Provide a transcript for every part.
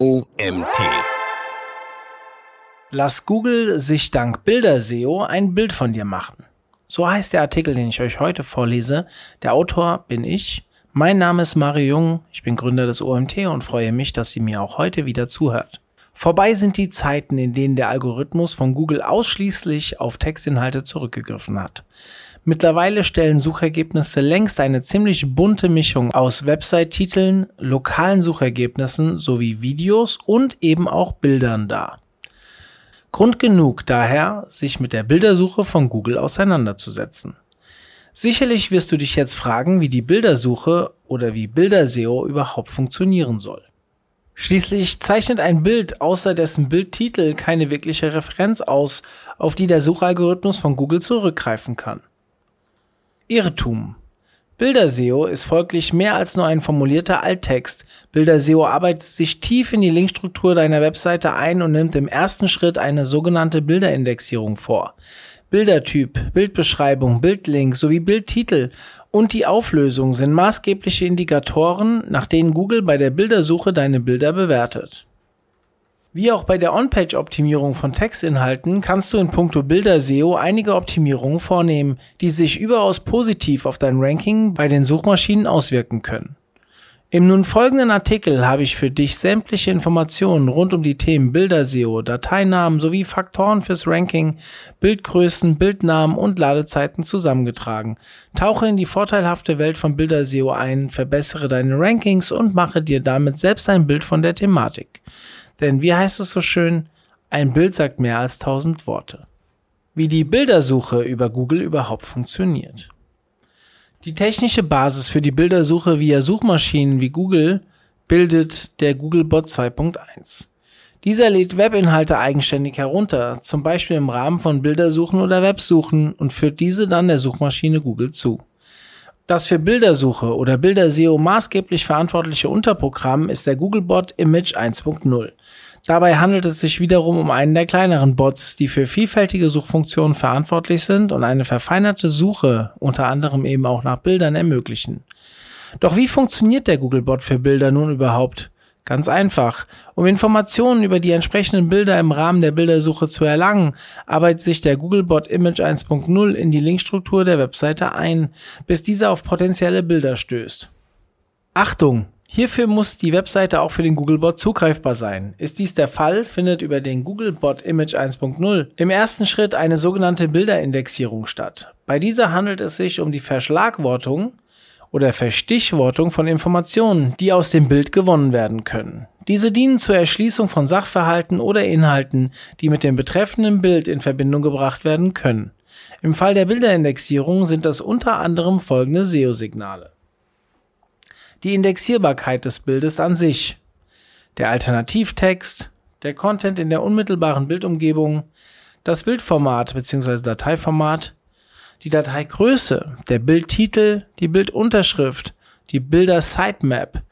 OMT. Lass Google sich dank Bilder-SEO ein Bild von dir machen. So heißt der Artikel, den ich euch heute vorlese. Der Autor bin ich. Mein Name ist Mario Jung. Ich bin Gründer des OMT und freue mich, dass sie mir auch heute wieder zuhört. Vorbei sind die Zeiten, in denen der Algorithmus von Google ausschließlich auf Textinhalte zurückgegriffen hat. Mittlerweile stellen Suchergebnisse längst eine ziemlich bunte Mischung aus Website-Titeln, lokalen Suchergebnissen sowie Videos und eben auch Bildern dar. Grund genug daher, sich mit der Bildersuche von Google auseinanderzusetzen. Sicherlich wirst du dich jetzt fragen, wie die Bildersuche oder wie Bilderseo überhaupt funktionieren soll. Schließlich zeichnet ein Bild außer dessen Bildtitel keine wirkliche Referenz aus, auf die der Suchalgorithmus von Google zurückgreifen kann. Irrtum. Bilderseo ist folglich mehr als nur ein formulierter Alttext. Bilderseo arbeitet sich tief in die Linkstruktur deiner Webseite ein und nimmt im ersten Schritt eine sogenannte Bilderindexierung vor. Bildertyp, Bildbeschreibung, Bildlink sowie Bildtitel und die Auflösung sind maßgebliche Indikatoren, nach denen Google bei der Bildersuche deine Bilder bewertet. Wie auch bei der On-Page-Optimierung von Textinhalten kannst du in puncto Bilder-SEO einige Optimierungen vornehmen, die sich überaus positiv auf dein Ranking bei den Suchmaschinen auswirken können. Im nun folgenden Artikel habe ich für dich sämtliche Informationen rund um die Themen Bilder-SEO, Dateinamen sowie Faktoren fürs Ranking, Bildgrößen, Bildnamen und Ladezeiten zusammengetragen. Tauche in die vorteilhafte Welt von Bilder-SEO ein, verbessere deine Rankings und mache dir damit selbst ein Bild von der Thematik. Denn wie heißt es so schön, ein Bild sagt mehr als tausend Worte. Wie die Bildersuche über Google überhaupt funktioniert. Die technische Basis für die Bildersuche via Suchmaschinen wie Google bildet der Googlebot 2.1. Dieser lädt Webinhalte eigenständig herunter, zum Beispiel im Rahmen von Bildersuchen oder Websuchen und führt diese dann der Suchmaschine Google zu. Das für Bildersuche oder Bilderseo maßgeblich verantwortliche Unterprogramm ist der Googlebot Image 1.0. Dabei handelt es sich wiederum um einen der kleineren Bots, die für vielfältige Suchfunktionen verantwortlich sind und eine verfeinerte Suche unter anderem eben auch nach Bildern ermöglichen. Doch wie funktioniert der Googlebot für Bilder nun überhaupt? Ganz einfach. Um Informationen über die entsprechenden Bilder im Rahmen der Bildersuche zu erlangen, arbeitet sich der Googlebot Image 1.0 in die Linkstruktur der Webseite ein, bis diese auf potenzielle Bilder stößt. Achtung! Hierfür muss die Webseite auch für den Googlebot zugreifbar sein. Ist dies der Fall, findet über den Googlebot Image 1.0 im ersten Schritt eine sogenannte Bilderindexierung statt. Bei dieser handelt es sich um die Verschlagwortung oder Verstichwortung von Informationen, die aus dem Bild gewonnen werden können. Diese dienen zur Erschließung von Sachverhalten oder Inhalten, die mit dem betreffenden Bild in Verbindung gebracht werden können. Im Fall der Bilderindexierung sind das unter anderem folgende SEO-Signale. Die Indexierbarkeit des Bildes an sich, der Alternativtext, der Content in der unmittelbaren Bildumgebung, das Bildformat bzw. Dateiformat, die Dateigröße, der Bildtitel, die Bildunterschrift, die Bilder-Sitemap,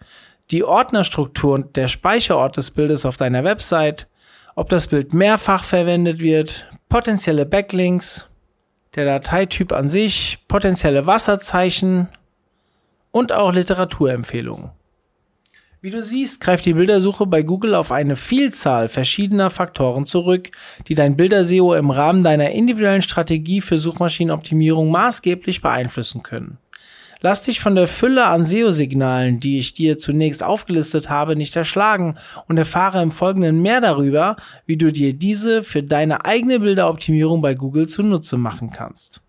die Ordnerstruktur und der Speicherort des Bildes auf deiner Website, ob das Bild mehrfach verwendet wird, potenzielle Backlinks, der Dateityp an sich, potenzielle Wasserzeichen und auch Literaturempfehlungen. Wie du siehst, greift die Bildersuche bei Google auf eine Vielzahl verschiedener Faktoren zurück, die dein Bilderseo im Rahmen deiner individuellen Strategie für Suchmaschinenoptimierung maßgeblich beeinflussen können. Lass dich von der Fülle an SEO-Signalen, die ich dir zunächst aufgelistet habe, nicht erschlagen und erfahre im Folgenden mehr darüber, wie du dir diese für deine eigene Bilderoptimierung bei Google zunutze machen kannst.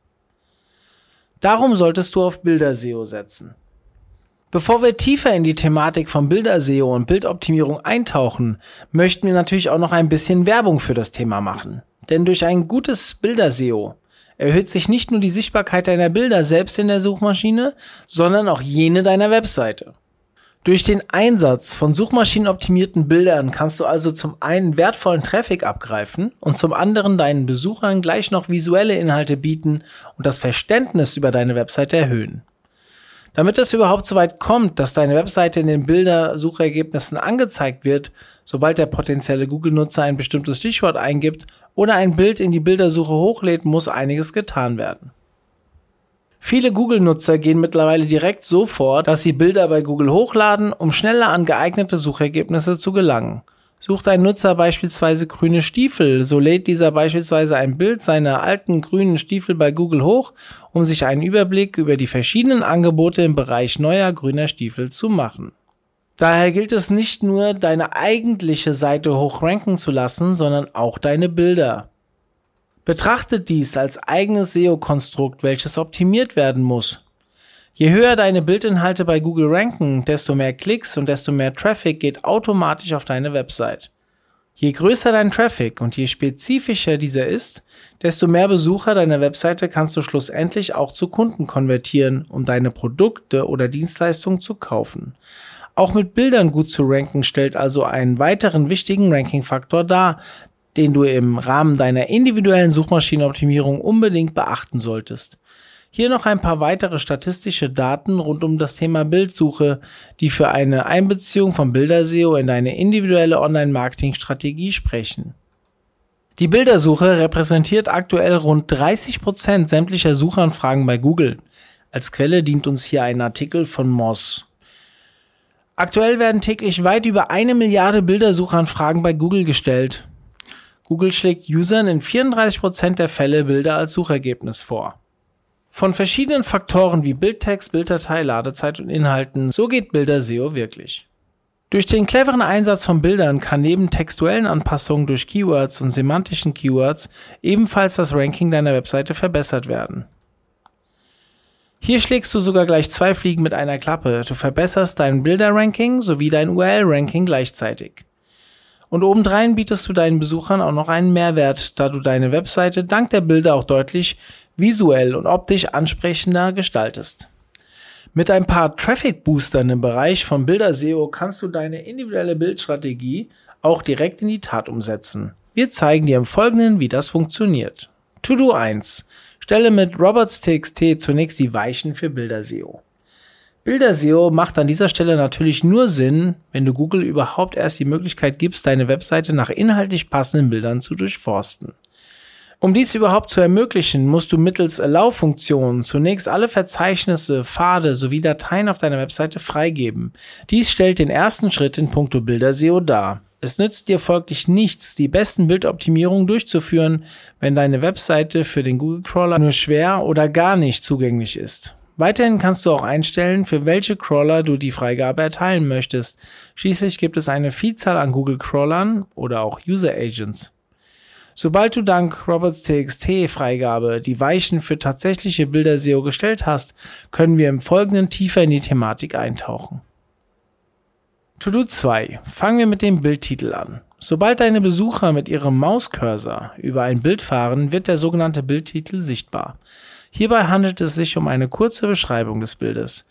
Darum solltest du auf Bilderseo setzen. Bevor wir tiefer in die Thematik von Bilderseo und Bildoptimierung eintauchen, möchten wir natürlich auch noch ein bisschen Werbung für das Thema machen. Denn durch ein gutes Bilderseo erhöht sich nicht nur die Sichtbarkeit deiner Bilder selbst in der Suchmaschine, sondern auch jene deiner Webseite. Durch den Einsatz von suchmaschinenoptimierten Bildern kannst du also zum einen wertvollen Traffic abgreifen und zum anderen deinen Besuchern gleich noch visuelle Inhalte bieten und das Verständnis über deine Webseite erhöhen. Damit es überhaupt so weit kommt, dass deine Webseite in den Bildersuchergebnissen angezeigt wird, sobald der potenzielle Google-Nutzer ein bestimmtes Stichwort eingibt oder ein Bild in die Bildersuche hochlädt, muss einiges getan werden. Viele Google-Nutzer gehen mittlerweile direkt so vor, dass sie Bilder bei Google hochladen, um schneller an geeignete Suchergebnisse zu gelangen. Sucht ein Nutzer beispielsweise grüne Stiefel, so lädt dieser beispielsweise ein Bild seiner alten grünen Stiefel bei Google hoch, um sich einen Überblick über die verschiedenen Angebote im Bereich neuer grüner Stiefel zu machen. Daher gilt es nicht nur, deine eigentliche Seite hochranken zu lassen, sondern auch deine Bilder. Betrachtet dies als eigenes SEO-Konstrukt, welches optimiert werden muss. Je höher deine Bildinhalte bei Google ranken, desto mehr Klicks und desto mehr Traffic geht automatisch auf deine Website. Je größer dein Traffic und je spezifischer dieser ist, desto mehr Besucher deiner Webseite kannst du schlussendlich auch zu Kunden konvertieren, um deine Produkte oder Dienstleistungen zu kaufen. Auch mit Bildern gut zu ranken stellt also einen weiteren wichtigen Ranking-Faktor dar, den du im Rahmen deiner individuellen Suchmaschinenoptimierung unbedingt beachten solltest. Hier noch ein paar weitere statistische Daten rund um das Thema Bildsuche, die für eine Einbeziehung von Bilderseo in deine individuelle Online-Marketing-Strategie sprechen. Die Bildersuche repräsentiert aktuell rund 30 Prozent sämtlicher Suchanfragen bei Google. Als Quelle dient uns hier ein Artikel von Moss. Aktuell werden täglich weit über eine Milliarde Bildersuchanfragen bei Google gestellt. Google schlägt Usern in 34 Prozent der Fälle Bilder als Suchergebnis vor. Von verschiedenen Faktoren wie Bildtext, Bilddatei, Ladezeit und Inhalten, so geht Bilder-SEO wirklich. Durch den cleveren Einsatz von Bildern kann neben textuellen Anpassungen durch Keywords und semantischen Keywords ebenfalls das Ranking deiner Webseite verbessert werden. Hier schlägst du sogar gleich zwei Fliegen mit einer Klappe. Du verbesserst dein Bilder-Ranking sowie dein URL-Ranking gleichzeitig. Und obendrein bietest du deinen Besuchern auch noch einen Mehrwert, da du deine Webseite dank der Bilder auch deutlich visuell und optisch ansprechender gestaltest. Mit ein paar Traffic Boostern im Bereich von Bilder SEO kannst du deine individuelle Bildstrategie auch direkt in die Tat umsetzen. Wir zeigen dir im Folgenden, wie das funktioniert. To-Do 1. Stelle mit robots.txt zunächst die Weichen für Bilder SEO. Bilder SEO macht an dieser Stelle natürlich nur Sinn, wenn du Google überhaupt erst die Möglichkeit gibst, deine Webseite nach inhaltlich passenden Bildern zu durchforsten. Um dies überhaupt zu ermöglichen, musst du mittels Allow-Funktionen zunächst alle Verzeichnisse, Pfade sowie Dateien auf deiner Webseite freigeben. Dies stellt den ersten Schritt in puncto Bilder-SEO dar. Es nützt dir folglich nichts, die besten Bildoptimierungen durchzuführen, wenn deine Webseite für den Google Crawler nur schwer oder gar nicht zugänglich ist. Weiterhin kannst du auch einstellen, für welche Crawler du die Freigabe erteilen möchtest. Schließlich gibt es eine Vielzahl an Google Crawlern oder auch User Agents. Sobald du dank Roberts TXT Freigabe die Weichen für tatsächliche Bilder SEO gestellt hast, können wir im Folgenden tiefer in die Thematik eintauchen. To-Do 2. Fangen wir mit dem Bildtitel an. Sobald deine Besucher mit ihrem Mauscursor über ein Bild fahren, wird der sogenannte Bildtitel sichtbar. Hierbei handelt es sich um eine kurze Beschreibung des Bildes.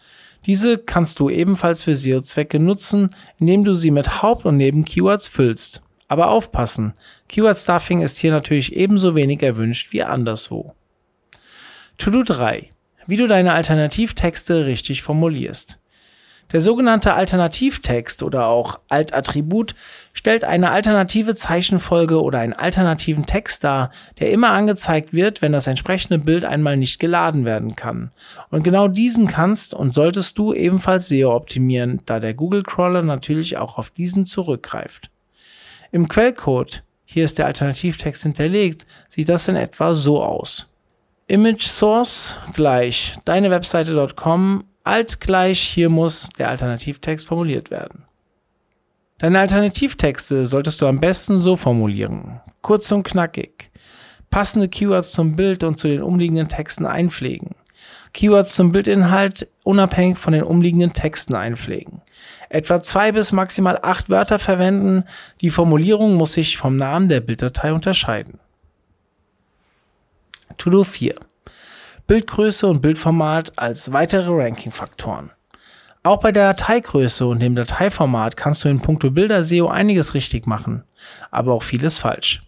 Diese kannst du ebenfalls für SEO-Zwecke nutzen, indem du sie mit Haupt- und Neben-Keywords füllst. Aber aufpassen, Keyword Stuffing ist hier natürlich ebenso wenig erwünscht wie anderswo. To-Do 3. Wie du deine Alternativtexte richtig formulierst. Der sogenannte Alternativtext oder auch Alt-Attribut stellt eine alternative Zeichenfolge oder einen alternativen Text dar, der immer angezeigt wird, wenn das entsprechende Bild einmal nicht geladen werden kann. Und genau diesen kannst und solltest du ebenfalls SEO optimieren, da der Google Crawler natürlich auch auf diesen zurückgreift. Im Quellcode, hier ist der Alternativtext hinterlegt, sieht das in etwa so aus. Image Source gleich deine Webseite.com, alt gleich hier muss der Alternativtext formuliert werden. Deine Alternativtexte solltest du am besten so formulieren. Kurz und knackig. Passende Keywords zum Bild und zu den umliegenden Texten einpflegen. Keywords zum Bildinhalt unabhängig von den umliegenden Texten einpflegen. Etwa zwei bis maximal acht Wörter verwenden. Die Formulierung muss sich vom Namen der Bilddatei unterscheiden. To-Do 4. Bildgröße und Bildformat als weitere Ranking-Faktoren. Auch bei der Dateigröße und dem Dateiformat kannst du in puncto Bilder SEO einiges richtig machen, aber auch vieles falsch.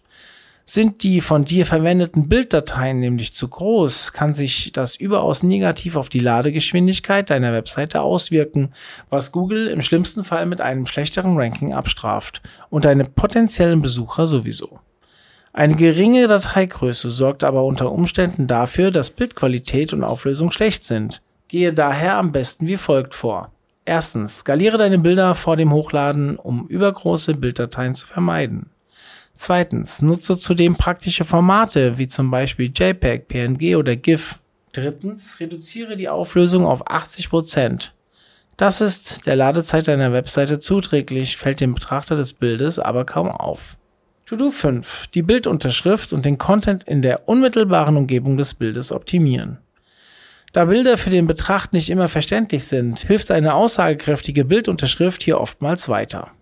Sind die von dir verwendeten Bilddateien nämlich zu groß, kann sich das überaus negativ auf die Ladegeschwindigkeit deiner Webseite auswirken, was Google im schlimmsten Fall mit einem schlechteren Ranking abstraft und deine potenziellen Besucher sowieso. Eine geringe Dateigröße sorgt aber unter Umständen dafür, dass Bildqualität und Auflösung schlecht sind. Gehe daher am besten wie folgt vor. Erstens, skaliere deine Bilder vor dem Hochladen, um übergroße Bilddateien zu vermeiden. Zweitens, nutze zudem praktische Formate wie zum Beispiel JPEG, PNG oder GIF. Drittens, reduziere die Auflösung auf 80%. Das ist der Ladezeit deiner Webseite zuträglich, fällt dem Betrachter des Bildes aber kaum auf. To-Do 5. Die Bildunterschrift und den Content in der unmittelbaren Umgebung des Bildes optimieren. Da Bilder für den Betracht nicht immer verständlich sind, hilft eine aussagekräftige Bildunterschrift hier oftmals weiter.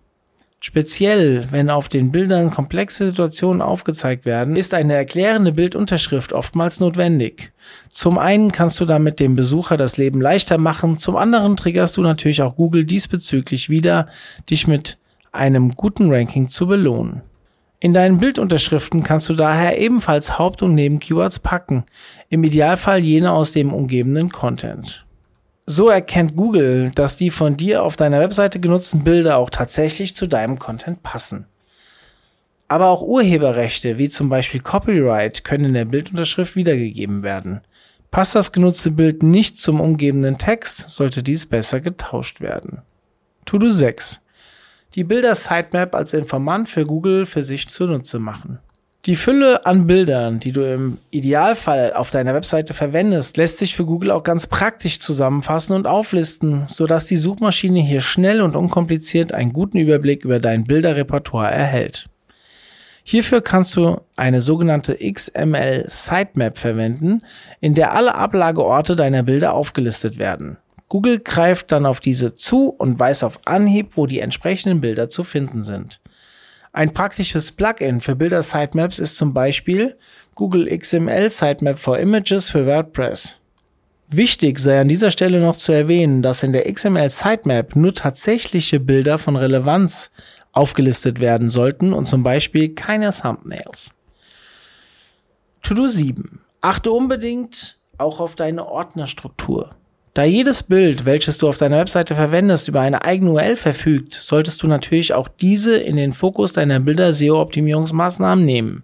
Speziell, wenn auf den Bildern komplexe Situationen aufgezeigt werden, ist eine erklärende Bildunterschrift oftmals notwendig. Zum einen kannst du damit dem Besucher das Leben leichter machen, zum anderen triggerst du natürlich auch Google diesbezüglich wieder, dich mit einem guten Ranking zu belohnen. In deinen Bildunterschriften kannst du daher ebenfalls Haupt- und Nebenkeywords packen, im Idealfall jene aus dem umgebenden Content. So erkennt Google, dass die von dir auf deiner Webseite genutzten Bilder auch tatsächlich zu deinem Content passen. Aber auch Urheberrechte, wie zum Beispiel Copyright, können in der Bildunterschrift wiedergegeben werden. Passt das genutzte Bild nicht zum umgebenden Text, sollte dies besser getauscht werden. To-Do 6 die Bilder-Sitemap als Informant für Google für sich zunutze machen. Die Fülle an Bildern, die du im Idealfall auf deiner Webseite verwendest, lässt sich für Google auch ganz praktisch zusammenfassen und auflisten, sodass die Suchmaschine hier schnell und unkompliziert einen guten Überblick über dein Bilderrepertoire erhält. Hierfür kannst du eine sogenannte XML Sitemap verwenden, in der alle Ablageorte deiner Bilder aufgelistet werden. Google greift dann auf diese zu und weiß auf Anhieb, wo die entsprechenden Bilder zu finden sind. Ein praktisches Plugin für Bilder-Sitemaps ist zum Beispiel Google XML Sitemap for Images für WordPress. Wichtig sei an dieser Stelle noch zu erwähnen, dass in der XML Sitemap nur tatsächliche Bilder von Relevanz aufgelistet werden sollten und zum Beispiel keine Thumbnails. To-Do 7. Achte unbedingt auch auf deine Ordnerstruktur. Da jedes Bild, welches du auf deiner Webseite verwendest, über eine eigene URL verfügt, solltest du natürlich auch diese in den Fokus deiner Bilder-SEO-Optimierungsmaßnahmen nehmen.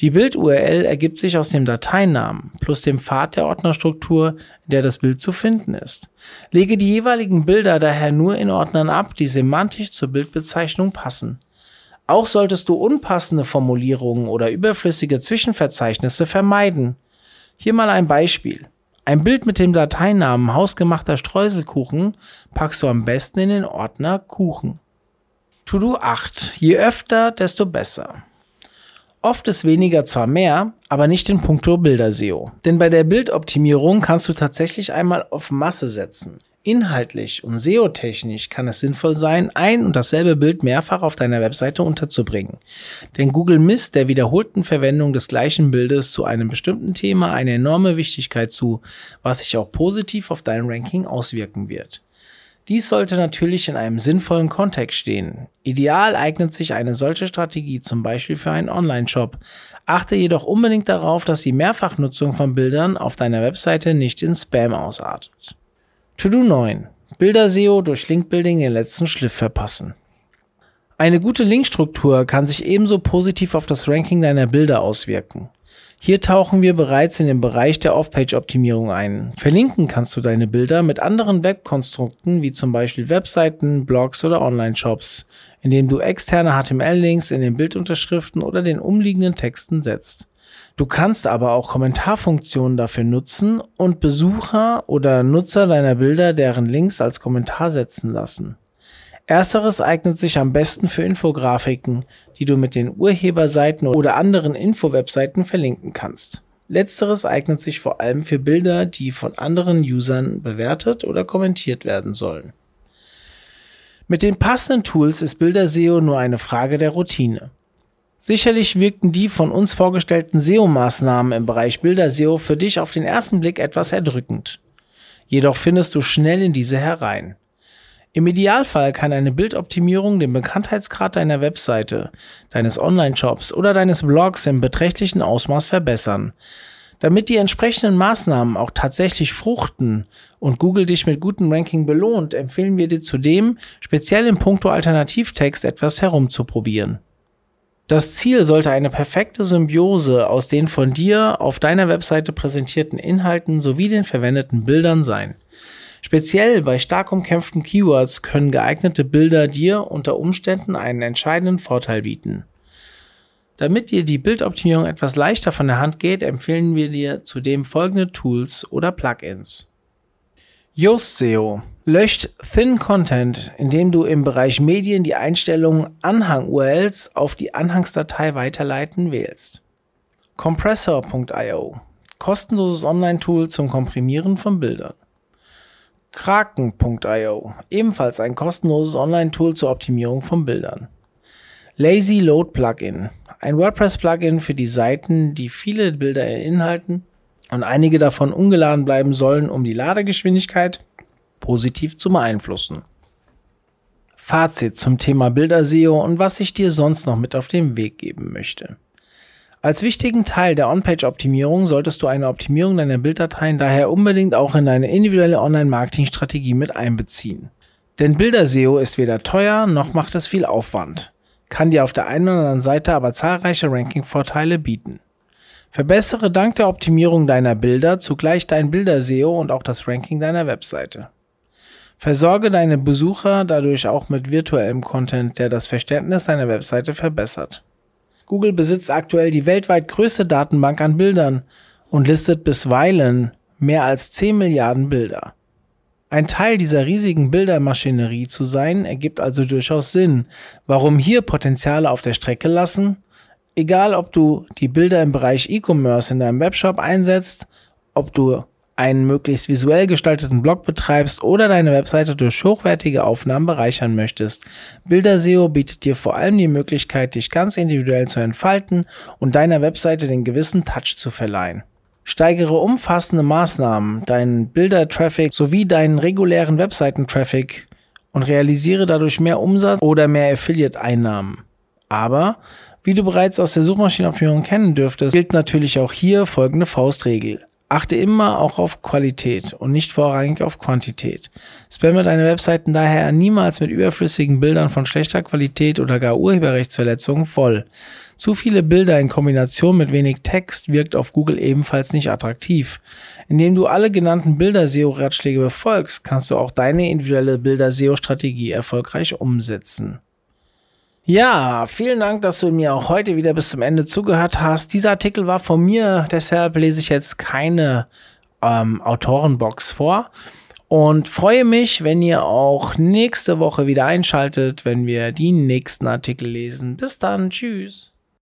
Die Bild-URL ergibt sich aus dem Dateinamen plus dem Pfad der Ordnerstruktur, in der das Bild zu finden ist. Lege die jeweiligen Bilder daher nur in Ordnern ab, die semantisch zur Bildbezeichnung passen. Auch solltest du unpassende Formulierungen oder überflüssige Zwischenverzeichnisse vermeiden. Hier mal ein Beispiel. Ein Bild mit dem Dateinamen hausgemachter Streuselkuchen packst du am besten in den Ordner Kuchen. To-Do 8. Je öfter, desto besser. Oft ist weniger zwar mehr, aber nicht in puncto Bilder-SEO. Denn bei der Bildoptimierung kannst du tatsächlich einmal auf Masse setzen. Inhaltlich und SEO-technisch kann es sinnvoll sein, ein und dasselbe Bild mehrfach auf deiner Webseite unterzubringen. Denn Google misst der wiederholten Verwendung des gleichen Bildes zu einem bestimmten Thema eine enorme Wichtigkeit zu, was sich auch positiv auf dein Ranking auswirken wird. Dies sollte natürlich in einem sinnvollen Kontext stehen. Ideal eignet sich eine solche Strategie zum Beispiel für einen Online-Shop. Achte jedoch unbedingt darauf, dass die Mehrfachnutzung von Bildern auf deiner Webseite nicht in Spam ausartet. To-Do 9. Bilder-SEO durch Linkbuilding den letzten Schliff verpassen. Eine gute Linkstruktur kann sich ebenso positiv auf das Ranking deiner Bilder auswirken. Hier tauchen wir bereits in den Bereich der Off-Page-Optimierung ein. Verlinken kannst du deine Bilder mit anderen Webkonstrukten wie zum Beispiel Webseiten, Blogs oder Online-Shops, indem du externe HTML-Links in den Bildunterschriften oder den umliegenden Texten setzt. Du kannst aber auch Kommentarfunktionen dafür nutzen und Besucher oder Nutzer deiner Bilder deren Links als Kommentar setzen lassen. Ersteres eignet sich am besten für Infografiken, die du mit den Urheberseiten oder anderen Info-Webseiten verlinken kannst. Letzteres eignet sich vor allem für Bilder, die von anderen Usern bewertet oder kommentiert werden sollen. Mit den passenden Tools ist Bilder-SEO nur eine Frage der Routine. Sicherlich wirkten die von uns vorgestellten SEO-Maßnahmen im Bereich Bilder-SEO für dich auf den ersten Blick etwas erdrückend. Jedoch findest du schnell in diese herein. Im Idealfall kann eine Bildoptimierung den Bekanntheitsgrad deiner Webseite, deines Online-Shops oder deines Blogs im beträchtlichen Ausmaß verbessern. Damit die entsprechenden Maßnahmen auch tatsächlich fruchten und Google dich mit gutem Ranking belohnt, empfehlen wir dir zudem, speziell im Punkto Alternativtext etwas herumzuprobieren. Das Ziel sollte eine perfekte Symbiose aus den von dir auf deiner Webseite präsentierten Inhalten sowie den verwendeten Bildern sein. Speziell bei stark umkämpften Keywords können geeignete Bilder dir unter Umständen einen entscheidenden Vorteil bieten. Damit dir die Bildoptimierung etwas leichter von der Hand geht, empfehlen wir dir zudem folgende Tools oder Plugins. Yoast SEO löscht Thin Content, indem du im Bereich Medien die Einstellung Anhang-URLs auf die Anhangsdatei weiterleiten wählst. Compressor.io kostenloses Online-Tool zum Komprimieren von Bildern. Kraken.io ebenfalls ein kostenloses Online-Tool zur Optimierung von Bildern. Lazy Load Plugin ein WordPress-Plugin für die Seiten, die viele Bilder beinhalten und einige davon ungeladen bleiben sollen, um die Ladegeschwindigkeit positiv zu beeinflussen. Fazit zum Thema Bilder-SEO und was ich dir sonst noch mit auf den Weg geben möchte. Als wichtigen Teil der On-Page-Optimierung solltest du eine Optimierung deiner Bilddateien daher unbedingt auch in deine individuelle Online-Marketing-Strategie mit einbeziehen. Denn Bilder-SEO ist weder teuer noch macht es viel Aufwand kann dir auf der einen oder anderen Seite aber zahlreiche Ranking-Vorteile bieten. Verbessere dank der Optimierung deiner Bilder zugleich dein Bilder-SEO und auch das Ranking deiner Webseite. Versorge deine Besucher dadurch auch mit virtuellem Content, der das Verständnis deiner Webseite verbessert. Google besitzt aktuell die weltweit größte Datenbank an Bildern und listet bisweilen mehr als 10 Milliarden Bilder. Ein Teil dieser riesigen Bildermaschinerie zu sein, ergibt also durchaus Sinn. Warum hier Potenziale auf der Strecke lassen? Egal, ob du die Bilder im Bereich E-Commerce in deinem Webshop einsetzt, ob du einen möglichst visuell gestalteten Blog betreibst oder deine Webseite durch hochwertige Aufnahmen bereichern möchtest. Bilder-SEO bietet dir vor allem die Möglichkeit, dich ganz individuell zu entfalten und deiner Webseite den gewissen Touch zu verleihen. Steigere umfassende Maßnahmen, deinen Bilder-Traffic sowie deinen regulären Webseiten-Traffic und realisiere dadurch mehr Umsatz oder mehr Affiliate-Einnahmen. Aber, wie du bereits aus der Suchmaschinenoptimierung kennen dürftest, gilt natürlich auch hier folgende Faustregel. Achte immer auch auf Qualität und nicht vorrangig auf Quantität. Spamme deine Webseiten daher niemals mit überflüssigen Bildern von schlechter Qualität oder gar Urheberrechtsverletzungen voll. Zu viele Bilder in Kombination mit wenig Text wirkt auf Google ebenfalls nicht attraktiv. Indem du alle genannten Bilder-SEO-Ratschläge befolgst, kannst du auch deine individuelle Bilder-SEO-Strategie erfolgreich umsetzen. Ja, vielen Dank, dass du mir auch heute wieder bis zum Ende zugehört hast. Dieser Artikel war von mir, deshalb lese ich jetzt keine ähm, Autorenbox vor. Und freue mich, wenn ihr auch nächste Woche wieder einschaltet, wenn wir die nächsten Artikel lesen. Bis dann, tschüss.